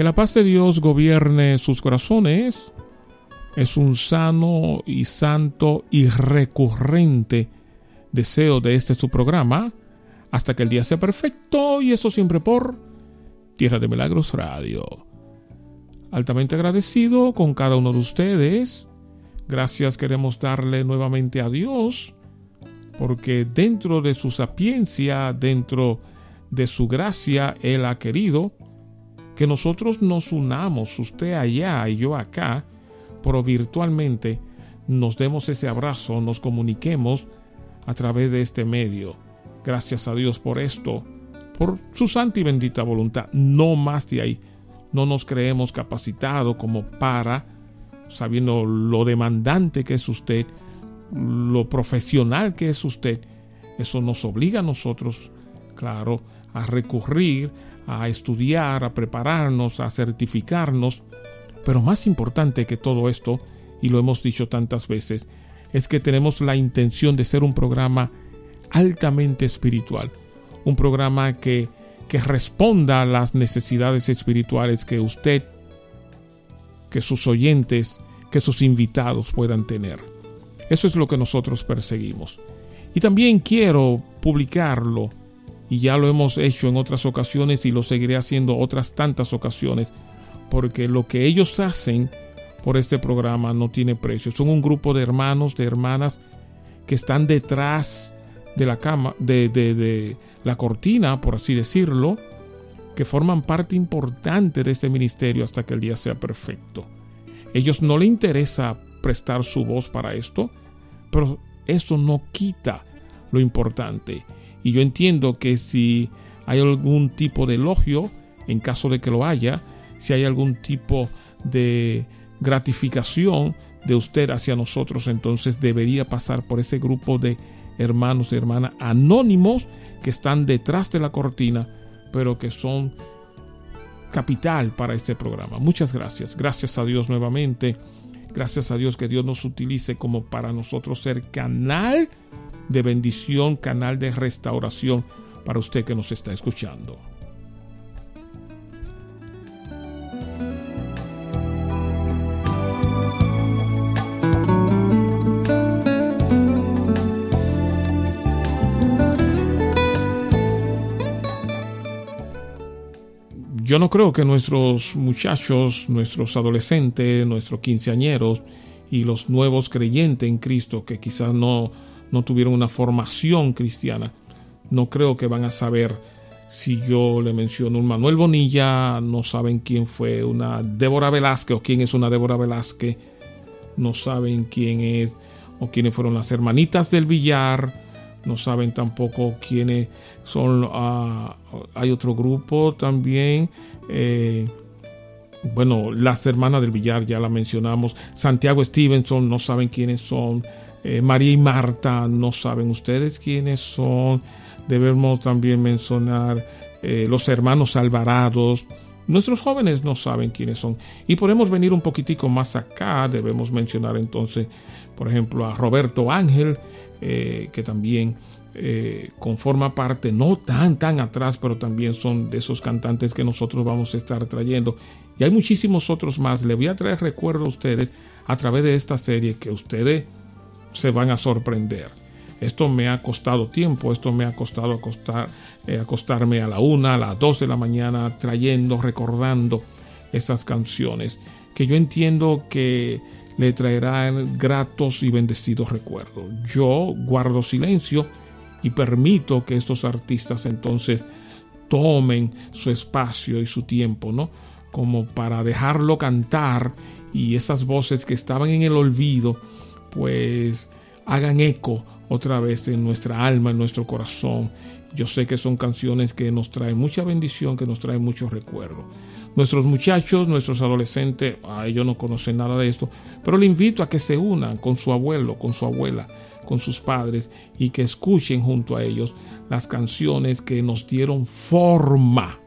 Que la paz de Dios gobierne sus corazones es un sano y santo y recurrente deseo de este su programa hasta que el día sea perfecto y eso siempre por Tierra de Milagros Radio. Altamente agradecido con cada uno de ustedes. Gracias queremos darle nuevamente a Dios porque dentro de su sapiencia, dentro de su gracia, Él ha querido que nosotros nos unamos, usted allá y yo acá, pero virtualmente nos demos ese abrazo, nos comuniquemos a través de este medio. Gracias a Dios por esto, por su santa y bendita voluntad. No más de ahí. No nos creemos capacitados como para, sabiendo lo demandante que es usted, lo profesional que es usted. Eso nos obliga a nosotros, claro, a recurrir, a estudiar, a prepararnos, a certificarnos. Pero más importante que todo esto, y lo hemos dicho tantas veces, es que tenemos la intención de ser un programa altamente espiritual, un programa que, que responda a las necesidades espirituales que usted, que sus oyentes, que sus invitados puedan tener. Eso es lo que nosotros perseguimos. Y también quiero publicarlo, y ya lo hemos hecho en otras ocasiones y lo seguiré haciendo otras tantas ocasiones, porque lo que ellos hacen por este programa no tiene precio. Son un grupo de hermanos, de hermanas que están detrás de la cama, de, de, la cortina, por así decirlo, que forman parte importante de este ministerio hasta que el día sea perfecto. Ellos no le interesa prestar su voz para esto, pero eso no quita lo importante. Y yo entiendo que si hay algún tipo de elogio, en caso de que lo haya, si hay algún tipo de gratificación de usted hacia nosotros, entonces debería pasar por ese grupo de hermanos y hermanas anónimos que están detrás de la cortina, pero que son capital para este programa. Muchas gracias. Gracias a Dios nuevamente. Gracias a Dios que Dios nos utilice como para nosotros ser canal de bendición, canal de restauración para usted que nos está escuchando. yo no creo que nuestros muchachos, nuestros adolescentes, nuestros quinceañeros y los nuevos creyentes en Cristo que quizás no, no tuvieron una formación cristiana, no creo que van a saber si yo le menciono un Manuel Bonilla, no saben quién fue una Débora Velázquez o quién es una Débora Velázquez, no saben quién es o quiénes fueron las hermanitas del billar, no saben tampoco quiénes son. Ah, hay otro grupo también. Eh, bueno, las hermanas del billar ya la mencionamos. Santiago Stevenson, no saben quiénes son. Eh, María y Marta, no saben ustedes quiénes son. Debemos también mencionar eh, los hermanos Alvarados. Nuestros jóvenes no saben quiénes son. Y podemos venir un poquitico más acá. Debemos mencionar entonces, por ejemplo, a Roberto Ángel, eh, que también conforma parte, no tan, tan atrás, pero también son de esos cantantes que nosotros vamos a estar trayendo. Y hay muchísimos otros más. Le voy a traer recuerdo a ustedes a través de esta serie que ustedes se van a sorprender. Esto me ha costado tiempo, esto me ha costado acostar, eh, acostarme a la una, a las dos de la mañana, trayendo, recordando esas canciones que yo entiendo que le traerán gratos y bendecidos recuerdos. Yo guardo silencio y permito que estos artistas entonces tomen su espacio y su tiempo, ¿no? Como para dejarlo cantar y esas voces que estaban en el olvido, pues hagan eco otra vez en nuestra alma, en nuestro corazón. Yo sé que son canciones que nos traen mucha bendición, que nos traen muchos recuerdos. Nuestros muchachos, nuestros adolescentes, a ellos no conocen nada de esto, pero le invito a que se unan con su abuelo, con su abuela, con sus padres y que escuchen junto a ellos las canciones que nos dieron forma.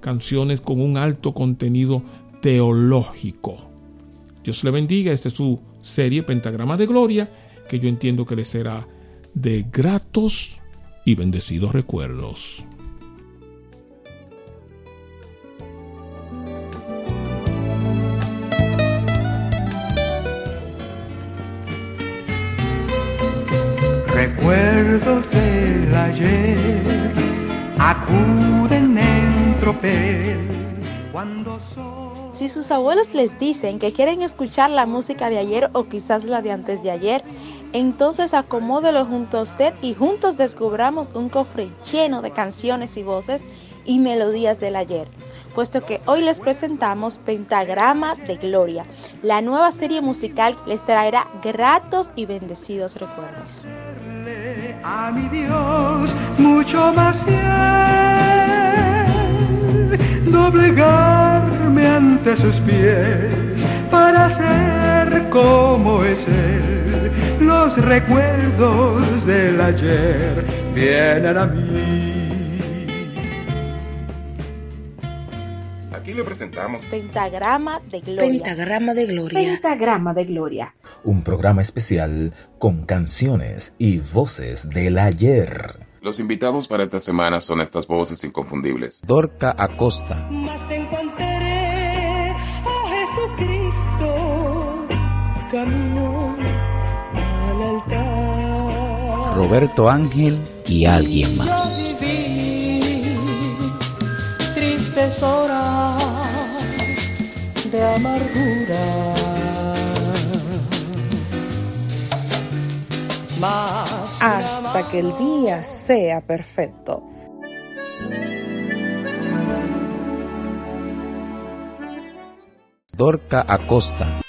Canciones con un alto contenido teológico. Dios le bendiga. Esta es su serie Pentagrama de Gloria, que yo entiendo que les será de gratos y bendecidos recuerdos. Recuerdos del ayer acuden en tropel si sus abuelos les dicen que quieren escuchar la música de ayer o quizás la de antes de ayer, entonces acomódelo junto a usted y juntos descubramos un cofre lleno de canciones y voces y melodías del ayer puesto que hoy les presentamos Pentagrama de Gloria. La nueva serie musical les traerá gratos y bendecidos recuerdos. Doblegarme ante sus pies para ser como es Él. Los recuerdos del ayer vienen a mí. Aquí le presentamos Pentagrama de Gloria. Pentagrama de Gloria. Pentagrama de Gloria. Un programa especial con canciones y voces del ayer. Los invitados para esta semana son estas voces inconfundibles. Dorca Acosta. Más te encontraré, oh Jesucristo, camino al altar. Roberto Ángel y alguien más. Yo viví tristes horas de amargura. Hasta que el día sea perfecto. Dorca Acosta.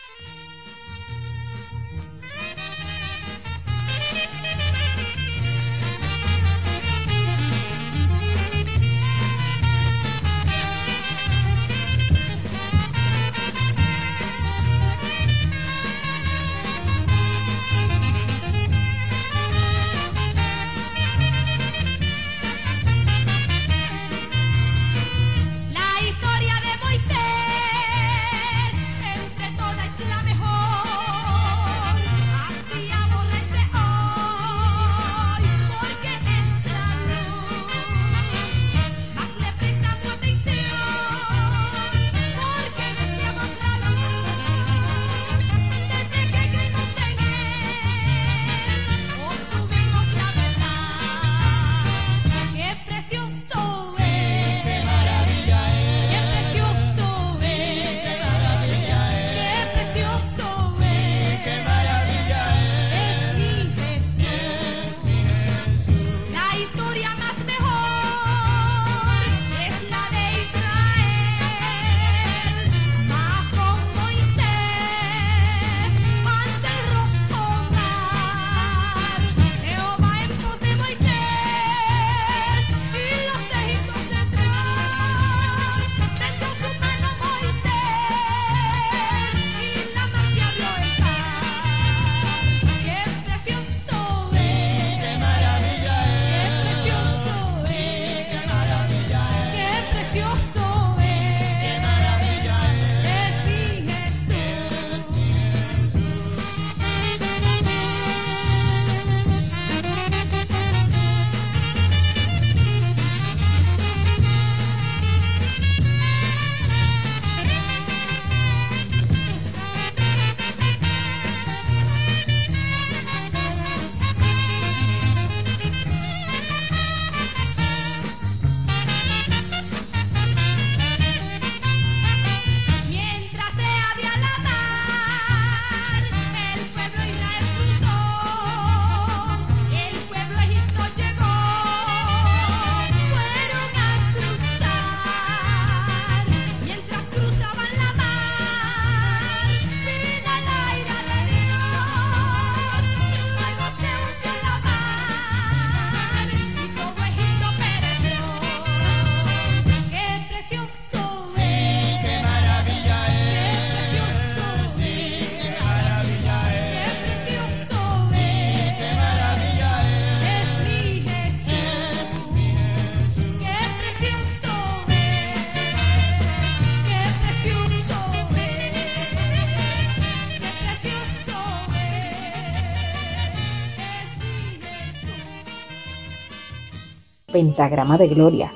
Pentagrama de Gloria.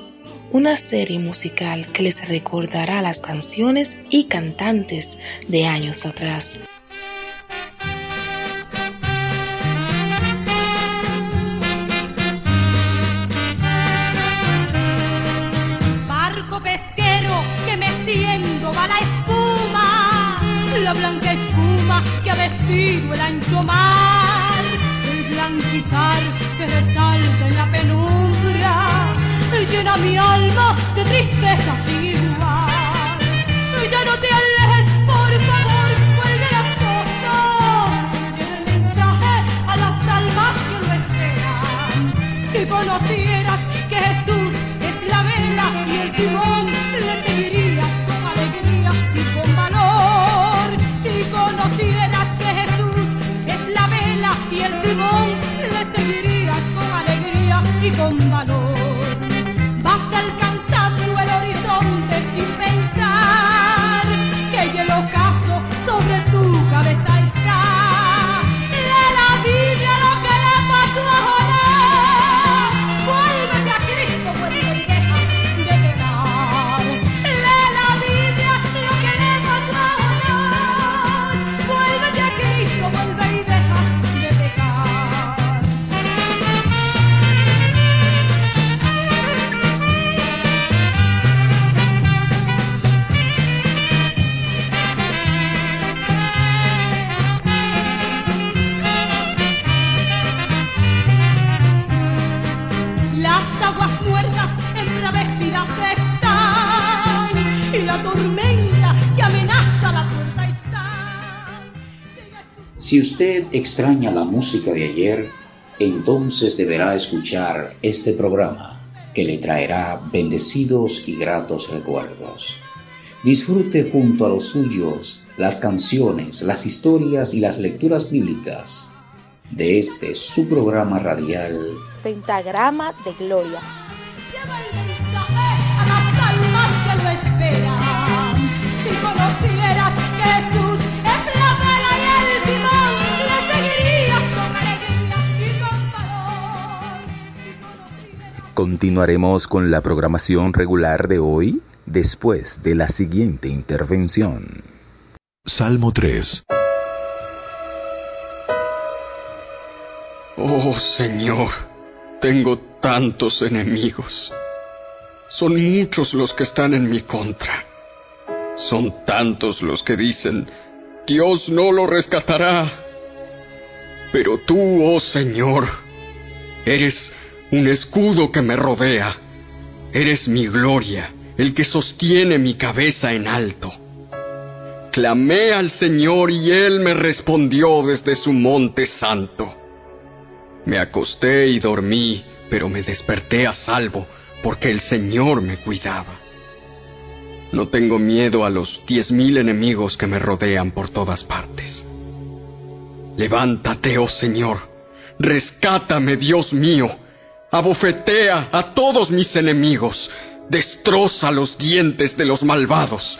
Una serie musical que les recordará las canciones y cantantes de años atrás. Barco pesquero que me meciendo va la espuma, la blanca espuma que ha vestido el ancho mar, el blanquizar que resalta en la penumbra llena mi alma de tristeza Si usted extraña la música de ayer, entonces deberá escuchar este programa que le traerá bendecidos y gratos recuerdos. Disfrute junto a los suyos las canciones, las historias y las lecturas bíblicas de este su programa radial Pentagrama de Gloria. a las almas que lo esperan. Continuaremos con la programación regular de hoy después de la siguiente intervención. Salmo 3. Oh Señor, tengo tantos enemigos. Son muchos los que están en mi contra. Son tantos los que dicen, Dios no lo rescatará. Pero tú, oh Señor, eres un escudo que me rodea. Eres mi gloria, el que sostiene mi cabeza en alto. Clamé al Señor y Él me respondió desde su monte santo. Me acosté y dormí, pero me desperté a salvo, porque el Señor me cuidaba. No tengo miedo a los diez mil enemigos que me rodean por todas partes. Levántate, oh Señor, rescátame, Dios mío, abofetea a todos mis enemigos, destroza los dientes de los malvados.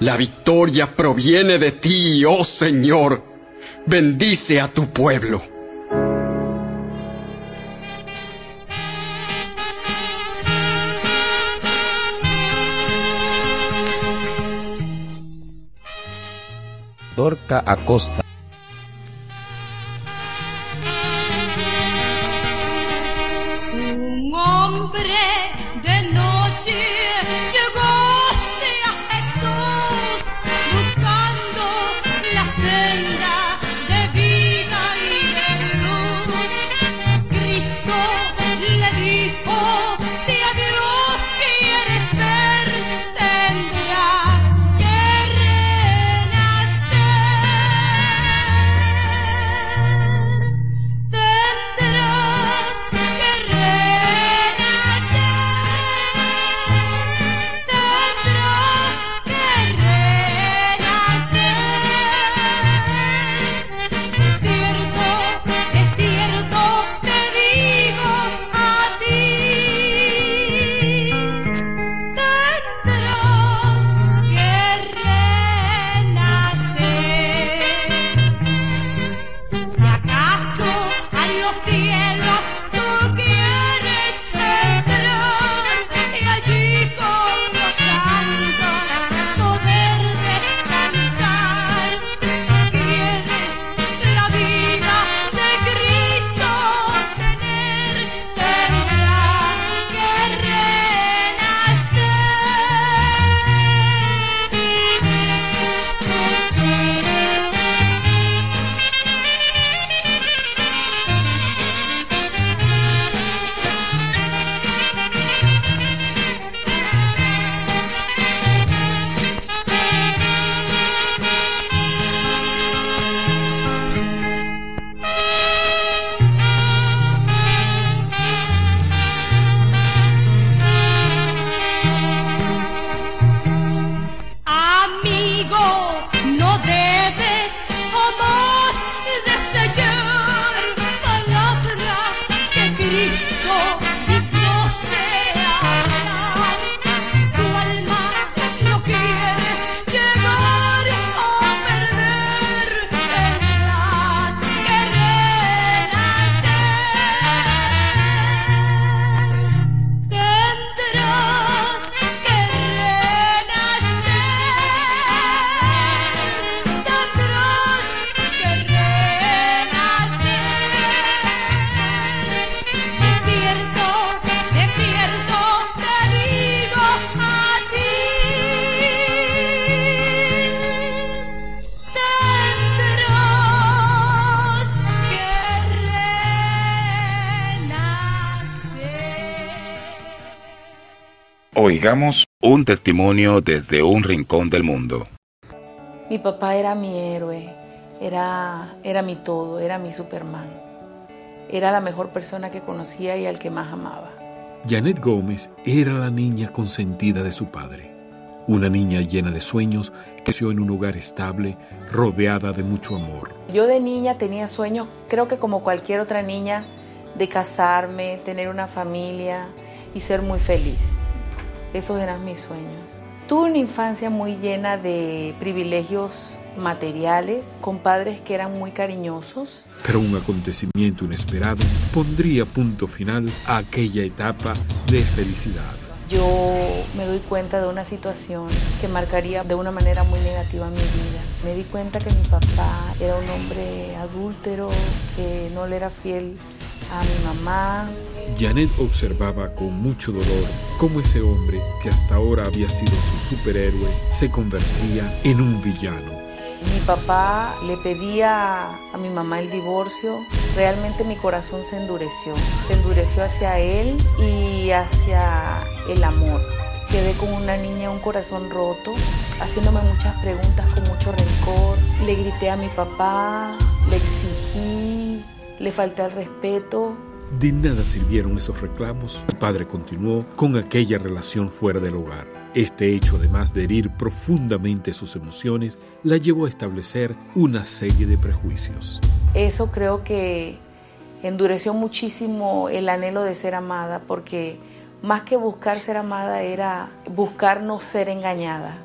La victoria proviene de ti, oh Señor. Bendice a tu pueblo. Dorca Acosta. Oigamos un testimonio desde un rincón del mundo. Mi papá era mi héroe, era, era mi todo, era mi Superman. Era la mejor persona que conocía y al que más amaba. Janet Gómez era la niña consentida de su padre. Una niña llena de sueños, creció en un hogar estable, rodeada de mucho amor. Yo de niña tenía sueños, creo que como cualquier otra niña, de casarme, tener una familia y ser muy feliz. Esos eran mis sueños. Tuve una infancia muy llena de privilegios materiales, con padres que eran muy cariñosos. Pero un acontecimiento inesperado pondría punto final a aquella etapa de felicidad. Yo me doy cuenta de una situación que marcaría de una manera muy negativa mi vida. Me di cuenta que mi papá era un hombre adúltero, que no le era fiel a mi mamá. Janet observaba con mucho dolor cómo ese hombre, que hasta ahora había sido su superhéroe, se convertía en un villano. Mi papá le pedía a mi mamá el divorcio. Realmente mi corazón se endureció. Se endureció hacia él y hacia el amor. Quedé con una niña, un corazón roto, haciéndome muchas preguntas con mucho rencor. Le grité a mi papá, le le falté al respeto. De nada sirvieron esos reclamos. El padre continuó con aquella relación fuera del hogar. Este hecho, además de herir profundamente sus emociones, la llevó a establecer una serie de prejuicios. Eso creo que endureció muchísimo el anhelo de ser amada, porque más que buscar ser amada era buscar no ser engañada.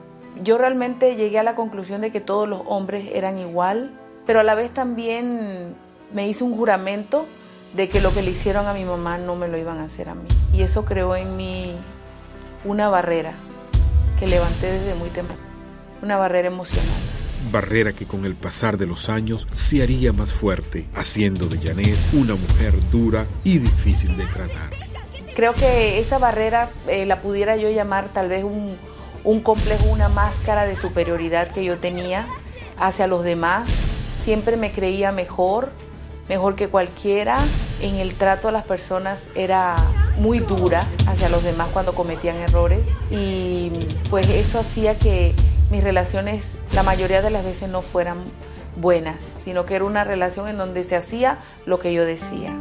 Yo realmente llegué a la conclusión de que todos los hombres eran igual, pero a la vez también me hice un juramento de que lo que le hicieron a mi mamá no me lo iban a hacer a mí. Y eso creó en mí una barrera que levanté desde muy temprano, una barrera emocional. Barrera que con el pasar de los años se haría más fuerte, haciendo de Janet una mujer dura y difícil de tratar. Creo que esa barrera eh, la pudiera yo llamar tal vez un, un complejo, una máscara de superioridad que yo tenía hacia los demás. Siempre me creía mejor, mejor que cualquiera. En el trato a las personas era muy dura hacia los demás cuando cometían errores y pues eso hacía que mis relaciones la mayoría de las veces no fueran buenas, sino que era una relación en donde se hacía lo que yo decía.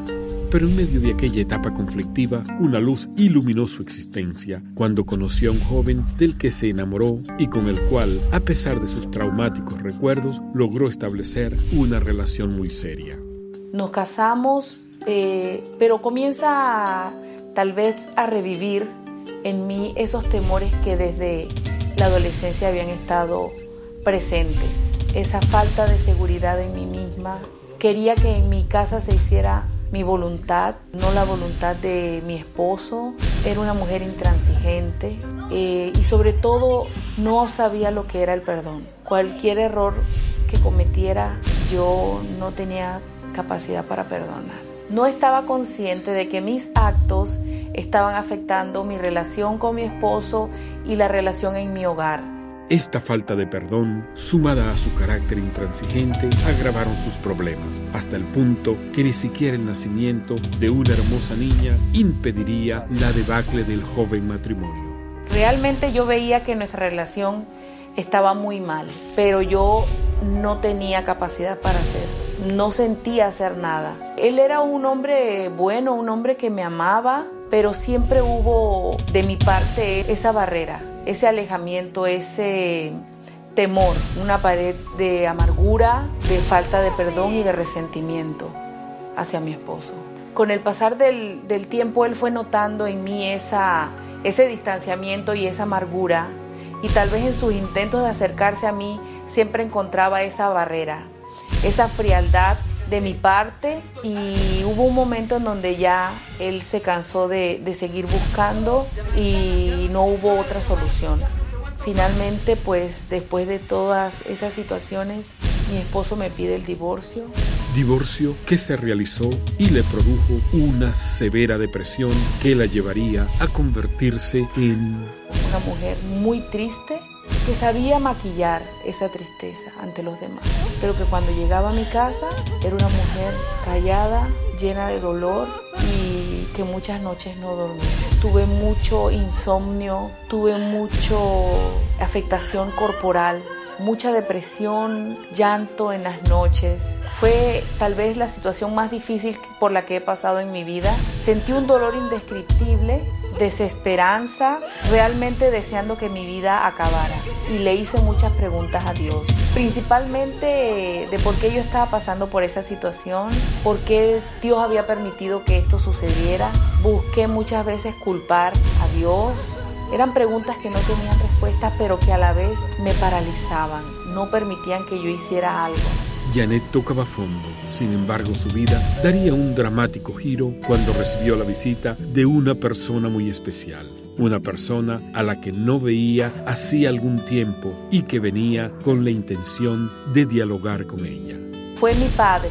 Pero en medio de aquella etapa conflictiva, una luz iluminó su existencia cuando conoció a un joven del que se enamoró y con el cual, a pesar de sus traumáticos recuerdos, logró establecer una relación muy seria. Nos casamos, eh, pero comienza tal vez a revivir en mí esos temores que desde la adolescencia habían estado presentes. Esa falta de seguridad en mí misma. Quería que en mi casa se hiciera mi voluntad, no la voluntad de mi esposo. Era una mujer intransigente eh, y sobre todo no sabía lo que era el perdón. Cualquier error que cometiera yo no tenía capacidad para perdonar. No estaba consciente de que mis actos estaban afectando mi relación con mi esposo y la relación en mi hogar. Esta falta de perdón, sumada a su carácter intransigente, agravaron sus problemas, hasta el punto que ni siquiera el nacimiento de una hermosa niña impediría la debacle del joven matrimonio. Realmente yo veía que nuestra relación estaba muy mal, pero yo no tenía capacidad para hacer, no sentía hacer nada. Él era un hombre bueno, un hombre que me amaba, pero siempre hubo de mi parte esa barrera, ese alejamiento, ese temor, una pared de amargura, de falta de perdón y de resentimiento hacia mi esposo. Con el pasar del, tiempo él fue notando en mí esa, ese distanciamiento y esa amargura y tal vez en sus intentos de acercarse a mí siempre encontraba esa barrera, esa frialdad de mi parte y hubo un momento en donde ya él se cansó de, de, seguir buscando y no hubo otra solución. Finalmente, pues después de todas esas situaciones, mi esposo me pide el divorcio. Divorcio que se realizó y le produjo una severa depresión que la llevaría a convertirse en... Una mujer muy triste que sabía maquillar esa tristeza ante los demás, pero que cuando llegaba a mi casa era una mujer callada, llena de dolor y que muchas noches no dormí. Tuve mucho insomnio, tuve mucho afectación corporal, mucha depresión, llanto en las noches. Fue tal vez la situación más difícil por la que he pasado en mi vida. Sentí un dolor indescriptible, desesperanza, realmente deseando que mi vida acabara. Y le hice muchas preguntas a Dios, principalmente de por qué yo estaba pasando por esa situación, por qué Dios había permitido que esto sucediera. Busqué muchas veces culpar a Dios, eran preguntas que no tenían respuesta, pero que a la vez me paralizaban, no permitían que yo hiciera algo. Janet tocaba fondo, sin embargo su vida daría un dramático giro cuando recibió la visita de una persona muy especial, una persona a la que no veía hacía algún tiempo y que venía con la intención de dialogar con ella. Fue mi padre,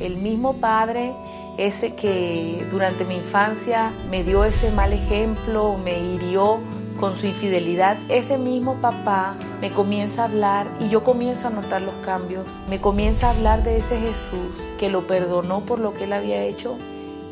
el mismo padre ese que durante mi infancia me dio ese mal ejemplo, me hirió con su infidelidad, ese mismo papá me comienza a hablar y yo comienzo a notar los cambios. Me comienza a hablar de ese Jesús que lo perdonó por lo que él había hecho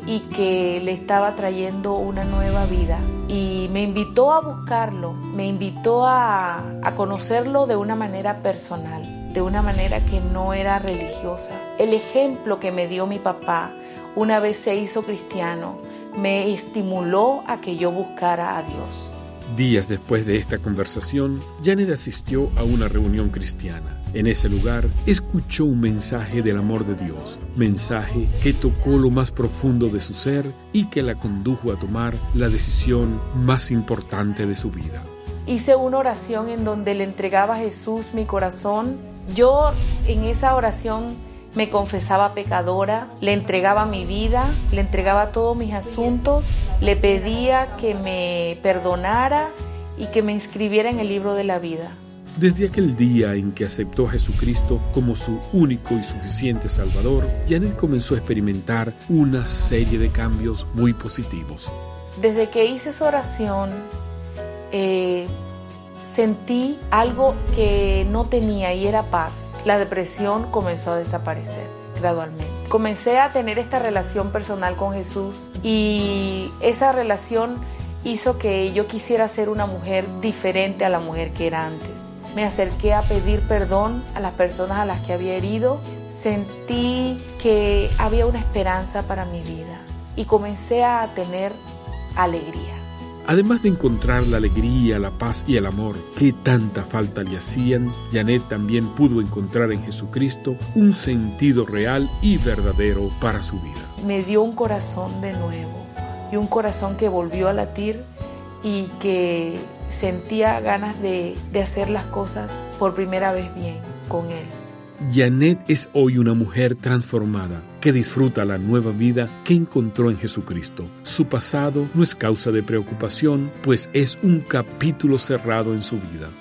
y que le estaba trayendo una nueva vida. Y me invitó a buscarlo, me invitó a, conocerlo de una manera personal, de una manera que no era religiosa. El ejemplo que me dio mi papá una vez se hizo cristiano me estimuló a que yo buscara a Dios. Días después de esta conversación, Janet asistió a una reunión cristiana. En ese lugar, escuchó un mensaje del amor de Dios, mensaje que tocó lo más profundo de su ser y que la condujo a tomar la decisión más importante de su vida. Hice una oración en donde le entregaba a Jesús mi corazón. Yo en esa oración me confesaba pecadora, le entregaba mi vida, le entregaba todos mis asuntos, le pedía que me perdonara y que me inscribiera en el libro de la vida. Desde aquel día en que aceptó a Jesucristo como su único y suficiente Salvador, Janet comenzó a experimentar una serie de cambios muy positivos. Desde que hice esa oración, eh, sentí algo que no tenía y era paz. La depresión comenzó a desaparecer gradualmente. Comencé a tener esta relación personal con Jesús y esa relación hizo que yo quisiera ser una mujer diferente a la mujer que era antes. Me acerqué a pedir perdón a las personas a las que había herido. Sentí que había una esperanza para mi vida y comencé a tener alegría. Además de encontrar la alegría, la paz y el amor que tanta falta le hacían, Janet también pudo encontrar en Jesucristo un sentido real y verdadero para su vida. Me dio un corazón de nuevo y un corazón que volvió a latir y que sentía ganas de, de hacer las cosas por primera vez bien con Él. Janet es hoy una mujer transformada que disfruta la nueva vida que encontró en Jesucristo. Su pasado no es causa de preocupación, pues es un capítulo cerrado en su vida.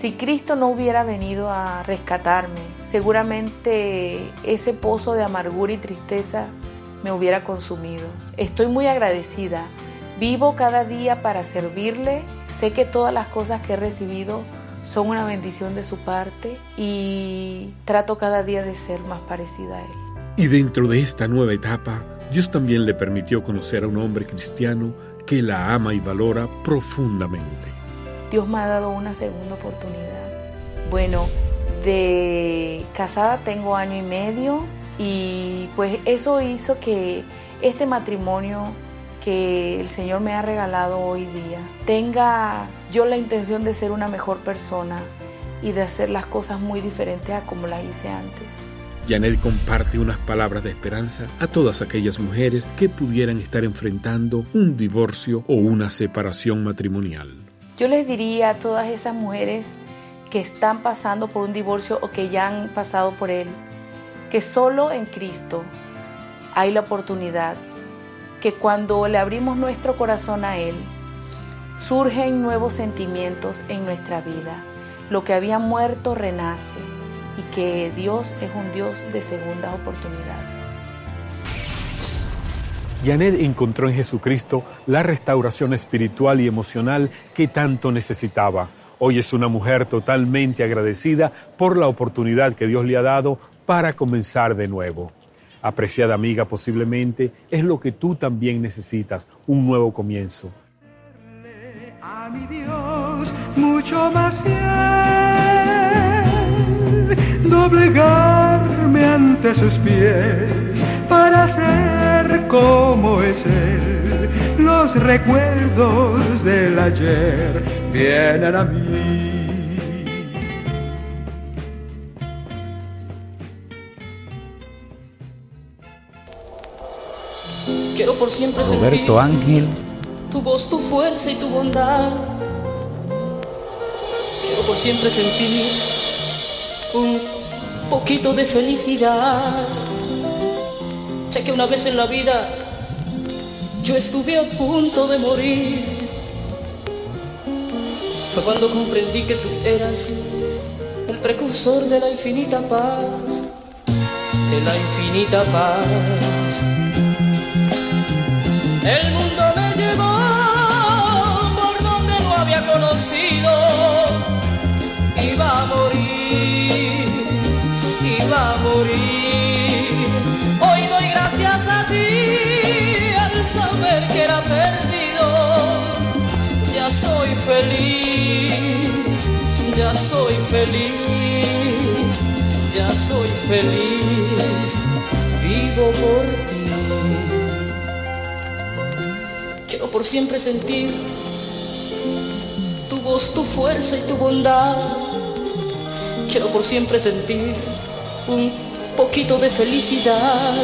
Si Cristo no hubiera venido a rescatarme, seguramente ese pozo de amargura y tristeza me hubiera consumido. Estoy muy agradecida. Vivo cada día para servirle. Sé que todas las cosas que he recibido son una bendición de su parte y trato cada día de ser más parecida a Él. Y dentro de esta nueva etapa, Dios también le permitió conocer a un hombre cristiano que la ama y valora profundamente. Dios me ha dado una segunda oportunidad. Bueno, de casada tengo año y medio y pues eso hizo que este matrimonio que el Señor me ha regalado hoy día tenga yo la intención de ser una mejor persona y de hacer las cosas muy diferentes a como las hice antes. Janet comparte unas palabras de esperanza a todas aquellas mujeres que pudieran estar enfrentando un divorcio o una separación matrimonial. Yo les diría a todas esas mujeres que están pasando por un divorcio o que ya han pasado por él, que solo en Cristo hay la oportunidad, que cuando le abrimos nuestro corazón a Él, surgen nuevos sentimientos en nuestra vida. Lo que había muerto renace y que Dios es un Dios de segundas oportunidades. Janet encontró en Jesucristo la restauración espiritual y emocional que tanto necesitaba. Hoy es una mujer totalmente agradecida por la oportunidad que Dios le ha dado para comenzar de nuevo. Apreciada amiga, posiblemente es lo que tú también necesitas, un nuevo comienzo. a mi Dios mucho más fiel, doblegarme ante sus pies para ser como es Él. Los recuerdos del ayer vienen a mí. Quiero por siempre sentir Roberto Ángel tu voz, tu fuerza y tu bondad. Quiero por siempre sentir un poquito de felicidad. Ya que una vez en la vida yo estuve a punto de morir. Fue cuando comprendí que tú eras el precursor de la infinita paz, de la infinita paz. El mundo feliz. Vivo por ti. Quiero por siempre sentir tu voz, tu fuerza y tu bondad. Quiero por siempre sentir un poquito de felicidad.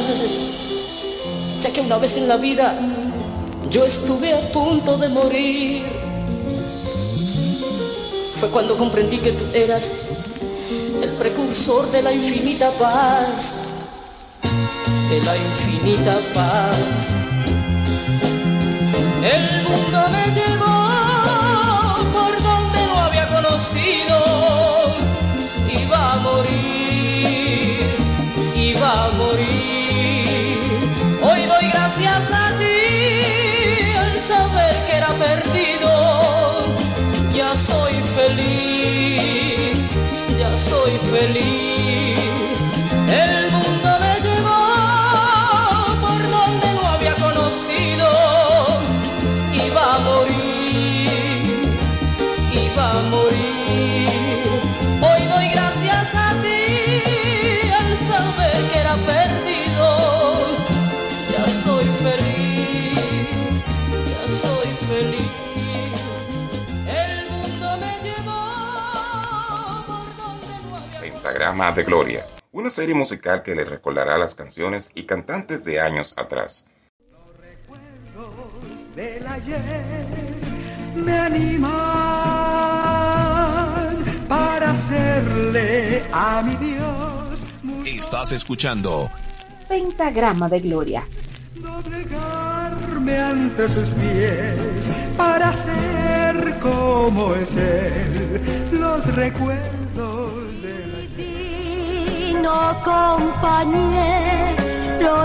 Ya que una vez en la vida yo estuve a punto de morir. Fue cuando comprendí que tú eras precursor de la infinita paz. De la infinita paz. El mundo me llevó por donde no había conocido. Iba a morir, soy feliz. De Gloria, una serie musical que le recordará las canciones y cantantes de años atrás. del ayer me animan para hacerle a mi Dios Estás escuchando Pentagrama de Gloria. doblegarme ante sus pies para ser como es Él. Los recuerdos del ayer. no compañero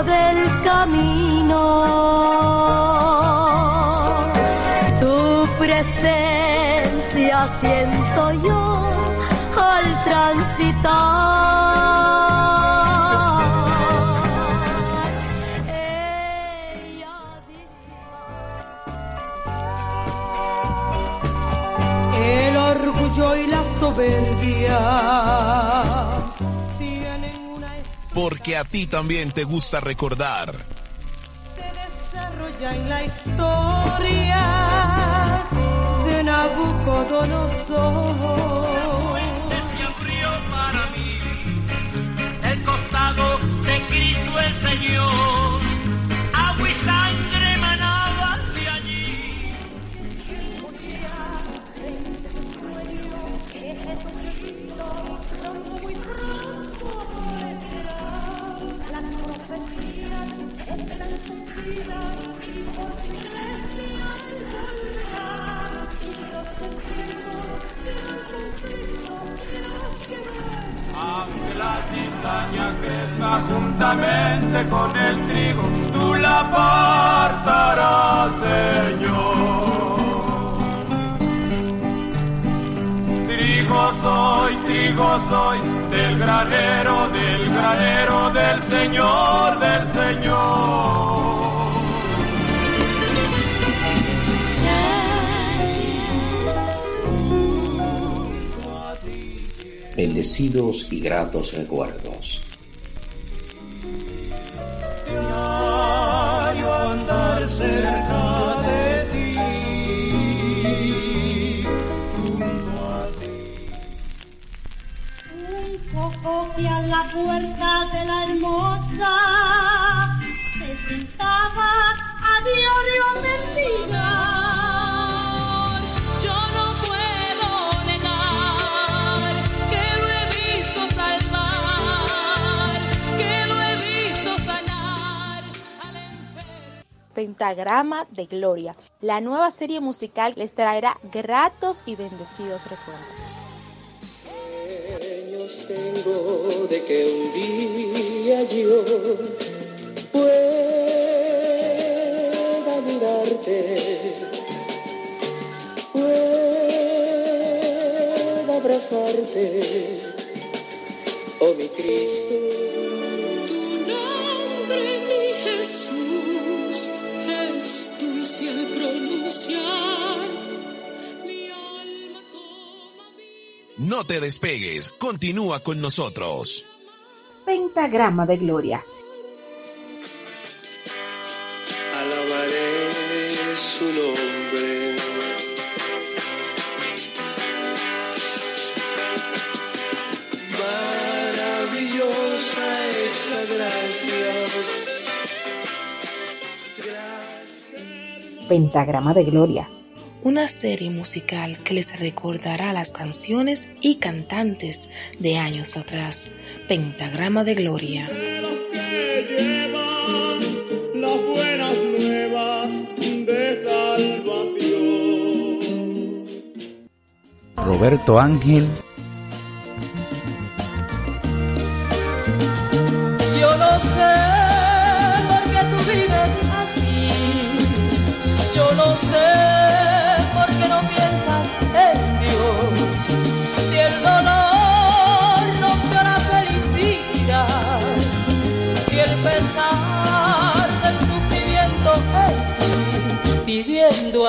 del camino. Tu presencia siento yo al transitar. El orgullo y la soberbia porque a ti también te gusta recordar. desarrolla en la historia de Nabucodonosor. se abrió para mí el costado de Cristo el Señor. Aunque la cizaña crezca juntamente con el trigo, tú la apartarás, Señor. Trigo soy, trigo soy del granero, del granero, del Señor, del Señor. Bendecidos y gratos recuerdos. Diario andar cerca poco que a la puerta de la hermosa se sentaba a diario a mendigar. Yo no puedo negar que lo he visto salvar, que lo he visto sanar. Pentagrama de Gloria. La nueva serie musical les traerá gratos y bendecidos recuerdos. Tengo de que un día yo pueda mirarte, pueda abrazarte, oh mi Cristo. Tu nombre, mi Jesús, es dulce al pronunciar. No te despegues, continúa con nosotros. Pentagrama de Gloria. Alabaré su nombre. Maravillosa es la gracia. Pentagrama de Gloria. Una serie musical que les recordará las canciones y cantantes de años atrás. Pentagrama de Gloria. las buenas nuevas de salvación. Roberto Ángel Yo no sé por qué tú vives así. Yo no sé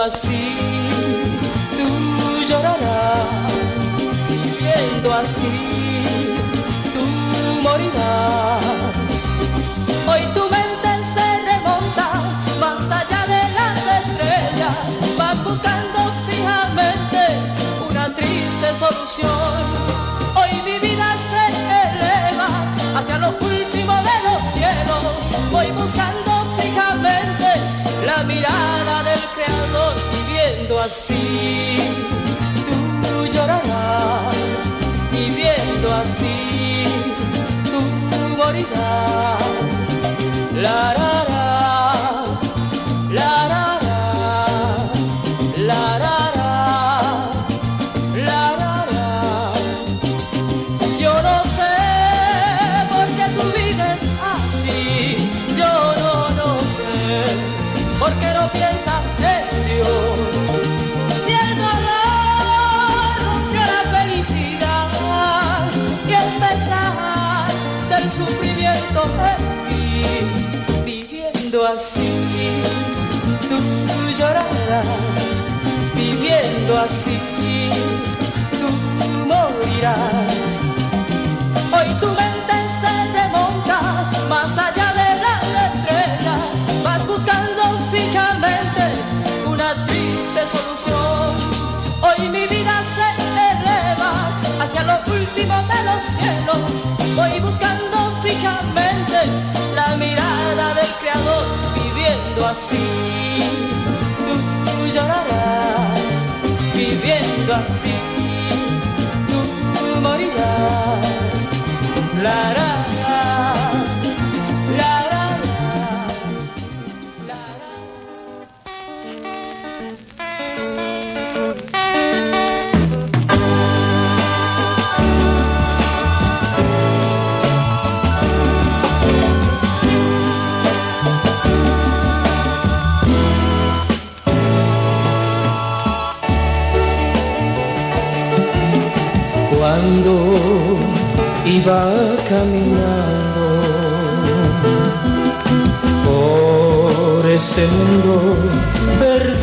así, tú llorarás. Viviendo así, tú morirás. Hoy tu mente se remonta más allá de las estrellas, vas buscando fijamente una triste solución. Así. Tú llorarás, viviendo así tú morirás. La así, tú morirás. Hoy tu mente se remonta más allá de las estrellas, vas buscando fijamente una triste solución. Hoy mi vida se eleva hacia lo último de los cielos, voy buscando fijamente la mirada del Creador, viviendo así. La ra, iba caminando por este mundo perdido.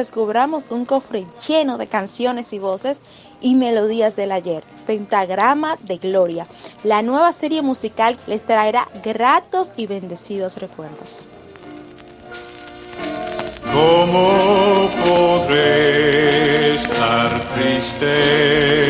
Descubramos un cofre lleno de canciones y voces y melodías del ayer. Pentagrama de Gloria. La nueva serie musical les traerá gratos y bendecidos recuerdos. ¿Cómo podré estar triste?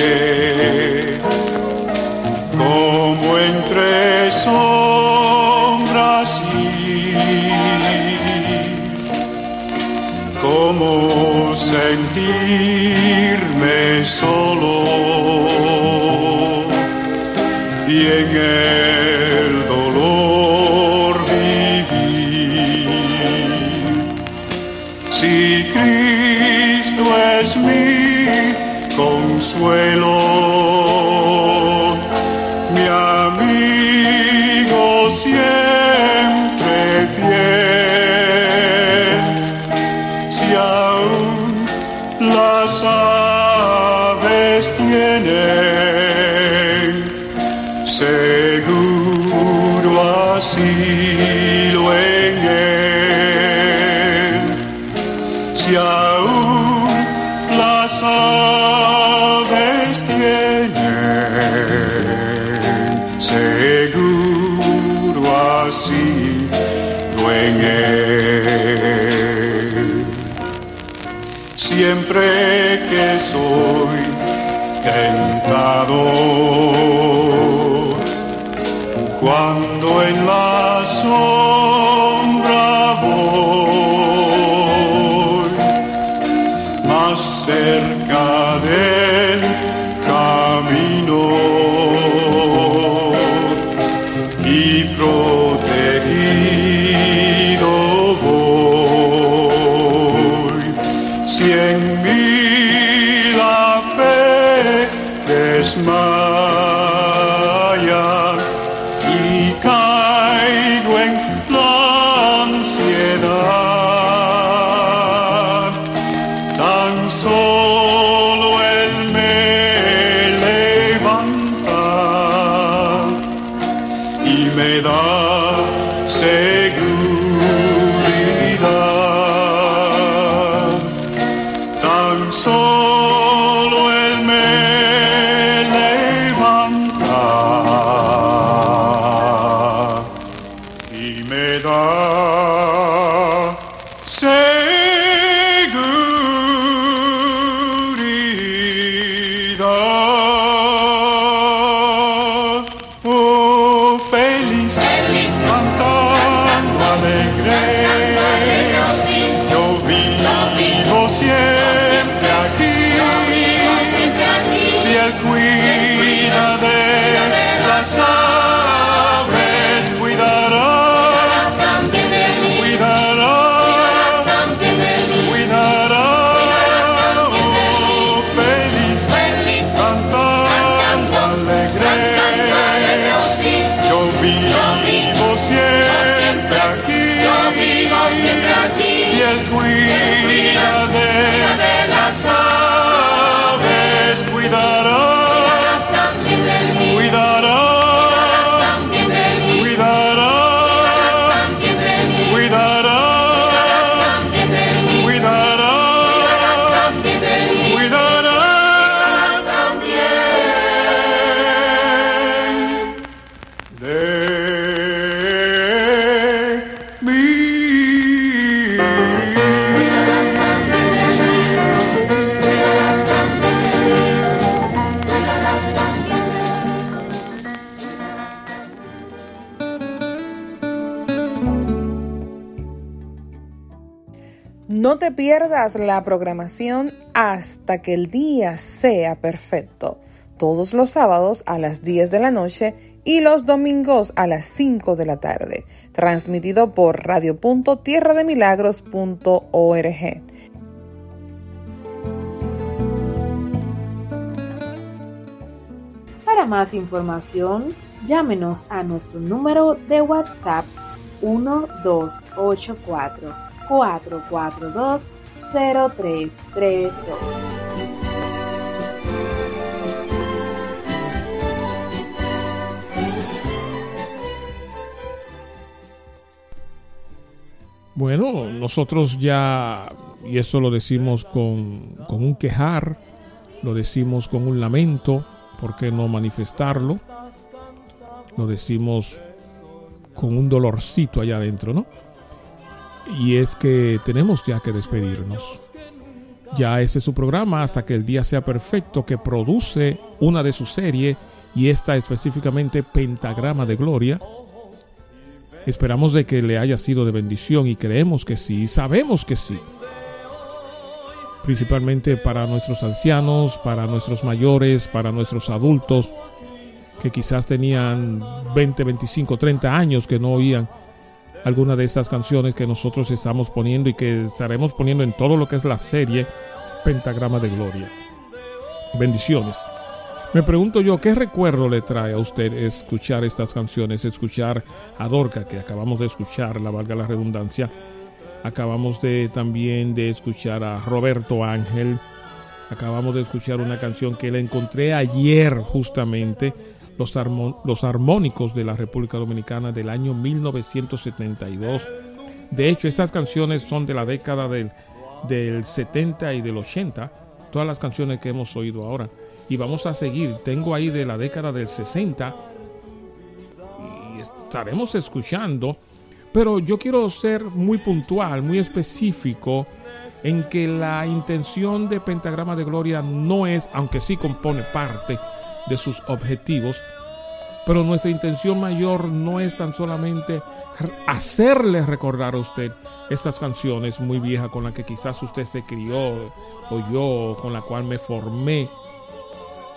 Sentirme solo y en el dolor vivir. Si Cristo es mi consuelo, cuando en la sombra voy, más cerca del Si Él pierdas la programación hasta que el día sea perfecto. Todos los sábados a las 10 de la noche y los domingos a las 5 de la tarde. Transmitido por radio.tierrademilagros.org. Para más información, llámenos a nuestro número de WhatsApp 1284 442 0332. Bueno, nosotros ya y eso lo decimos con, con un quejar, lo decimos con un lamento, ¿por qué no manifestarlo? Lo decimos con un dolorcito allá adentro, ¿no? Y es que tenemos ya que despedirnos. Ya ese es su programa hasta que el día sea perfecto que produce una de sus series y esta específicamente Pentagrama de Gloria. Esperamos de que le haya sido de bendición y creemos que sí, sabemos que sí. Principalmente para nuestros ancianos, para nuestros mayores, para nuestros adultos que quizás tenían 20, 25, 30 años que no oían alguna de estas canciones que nosotros estamos poniendo y que estaremos poniendo en todo lo que es la serie Pentagrama de Gloria. Bendiciones. Me pregunto yo, ¿qué recuerdo le trae a usted escuchar estas canciones, escuchar a Dorca, que acabamos de escuchar, la valga la redundancia? Acabamos de también de escuchar a Roberto Ángel. Acabamos de escuchar una canción que la encontré ayer justamente, los, armónicos de la República Dominicana del año 1972. De hecho, estas canciones son de la década del, del 70 y del 80, todas las canciones que hemos oído ahora. Y vamos a seguir, tengo ahí de la década del 60 y estaremos escuchando, pero yo quiero ser muy puntual, muy específico en que la intención de Pentagrama de Gloria no es, aunque sí compone parte de sus objetivos, pero nuestra intención mayor no es tan solamente r- hacerle recordar a usted estas canciones muy viejas con las que quizás usted se crió o yo, con la cual me formé.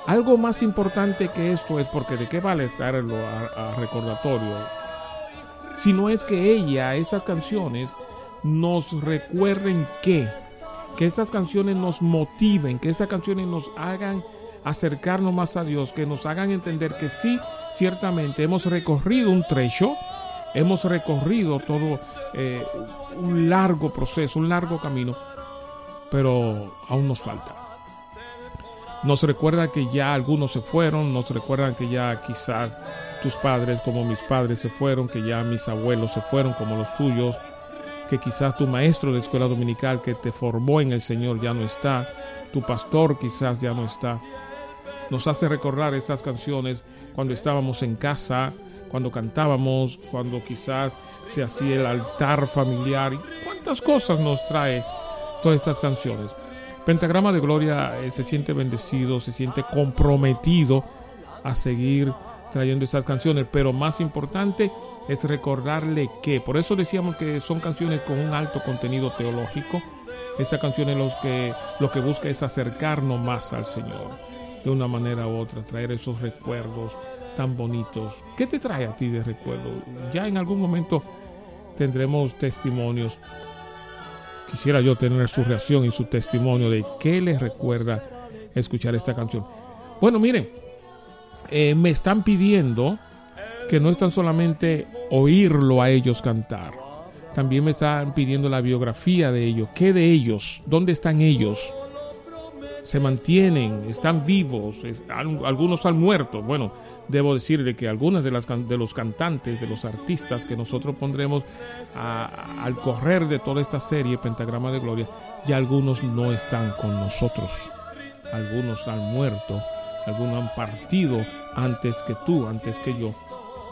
Algo más importante que esto es porque de qué vale estarlo a, recordatorio, si no es que ella, estas canciones, nos recuerden que, que estas canciones nos motiven, que estas canciones nos hagan acercarnos más a Dios, que nos hagan entender que sí, ciertamente hemos recorrido un trecho, hemos recorrido todo eh, un largo proceso, un largo camino, pero aún nos falta. Nos recuerda que ya algunos se fueron, nos recuerdan que ya quizás tus padres como mis padres se fueron, que ya mis abuelos se fueron como los tuyos, que quizás tu maestro de escuela dominical que te formó en el Señor ya no está, tu pastor quizás ya no está. Nos hace recordar estas canciones cuando estábamos en casa, cuando cantábamos, cuando quizás se hacía el altar familiar. ¿Cuántas cosas nos trae todas estas canciones? Pentagrama de Gloria eh, se siente bendecido, se siente comprometido a seguir trayendo estas canciones, pero más importante es recordarle que, por eso decíamos que son canciones con un alto contenido teológico, estas canciones los que, lo que busca es acercarnos más al Señor, de una manera u otra, traer esos recuerdos tan bonitos. ¿Qué te trae a ti de recuerdo? Ya en algún momento tendremos testimonios quisiera yo tener su reacción y su testimonio de qué les recuerda escuchar esta canción. Bueno, miren, eh, me están pidiendo que no es tan solamente oírlo a ellos cantar, también me están pidiendo la biografía de ellos, qué de ellos, dónde están ellos, se mantienen, están vivos, algunos han muerto. Bueno, debo decirle que algunas de, las, de los cantantes, de los artistas que nosotros pondremos a- al correr de toda esta serie Pentagrama de Gloria, ya algunos no están con nosotros. Algunos han muerto, algunos han partido antes que tú, antes que yo,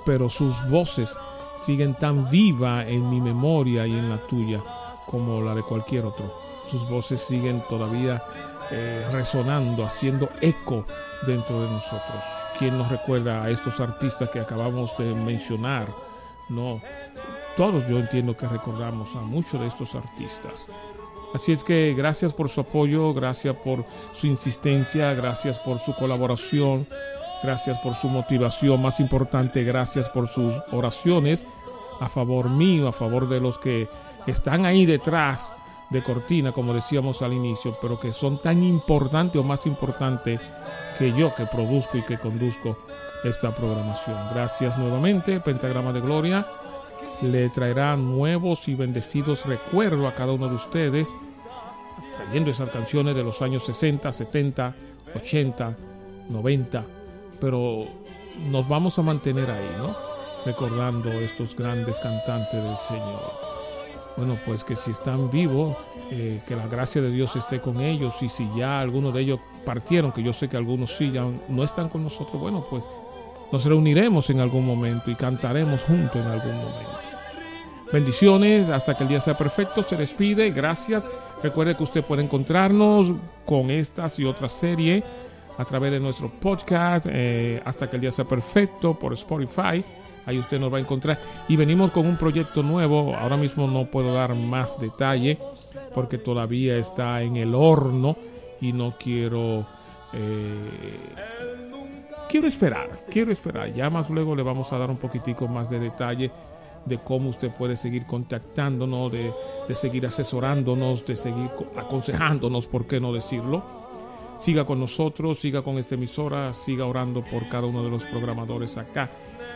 pero sus voces siguen tan viva en mi memoria y en la tuya como la de cualquier otro. Sus voces siguen todavía eh, resonando, haciendo eco dentro de nosotros. ¿Quién nos recuerda a estos artistas que acabamos de mencionar? No, todos yo entiendo que recordamos a muchos de estos artistas. Así es que gracias por su apoyo, gracias por su insistencia, gracias por su colaboración, gracias por su motivación, más importante, gracias por sus oraciones a favor mío, a favor de los que están ahí detrás de cortina, como decíamos al inicio, pero que son tan importantes o más importantes que yo que produzco y que conduzco esta programación. Gracias nuevamente, Pentagrama de Gloria le traerá nuevos y bendecidos recuerdos a cada uno de ustedes, trayendo esas canciones de los años 60, 70, 80, 90, pero nos vamos a mantener ahí, ¿no? Recordando estos grandes cantantes del Señor. Bueno, pues que si están vivos, eh, que la gracia de Dios esté con ellos y si ya algunos de ellos partieron, que yo sé que algunos sí ya no están con nosotros, bueno, pues nos reuniremos en algún momento y cantaremos juntos en algún momento. Bendiciones, hasta que el día sea perfecto, se despide, gracias. Recuerde que usted puede encontrarnos con estas y otras series a través de nuestro podcast, eh, hasta que el día sea perfecto, por Spotify. Ahí usted nos va a encontrar. Y venimos con un proyecto nuevo. Ahora mismo no puedo dar más detalle porque todavía está en el horno y no quiero... eh, quiero esperar, quiero esperar. Ya más luego le vamos a dar un poquitico más de detalle de cómo usted puede seguir contactándonos, de, de seguir asesorándonos, de seguir co- aconsejándonos, ¿por qué no decirlo? Siga con nosotros, siga con esta emisora, siga orando por cada uno de los programadores acá,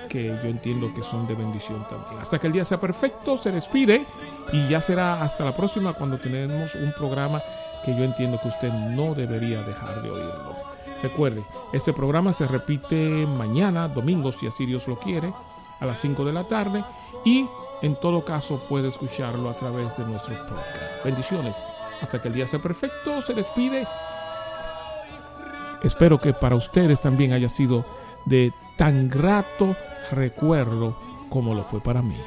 que yo entiendo que son de bendición también. Hasta que el día sea perfecto, se despide y ya será hasta la próxima cuando tenemos un programa que yo entiendo que usted no debería dejar de oírlo. Recuerde, este programa se repite mañana, domingo, si así Dios lo quiere, a las 5 de la tarde y en todo caso puede escucharlo a través de nuestro podcast. Bendiciones. Hasta que el día sea perfecto, se despide. Espero que para ustedes también haya sido de tan grato recuerdo como lo fue para mí.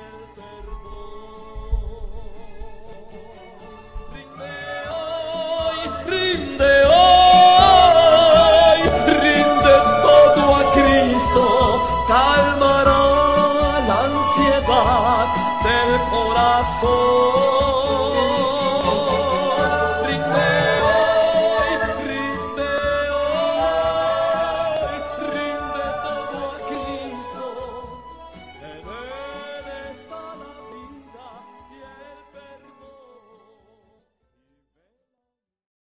Rinde hoy, rinde todo a Cristo, calmará la ansiedad del corazón.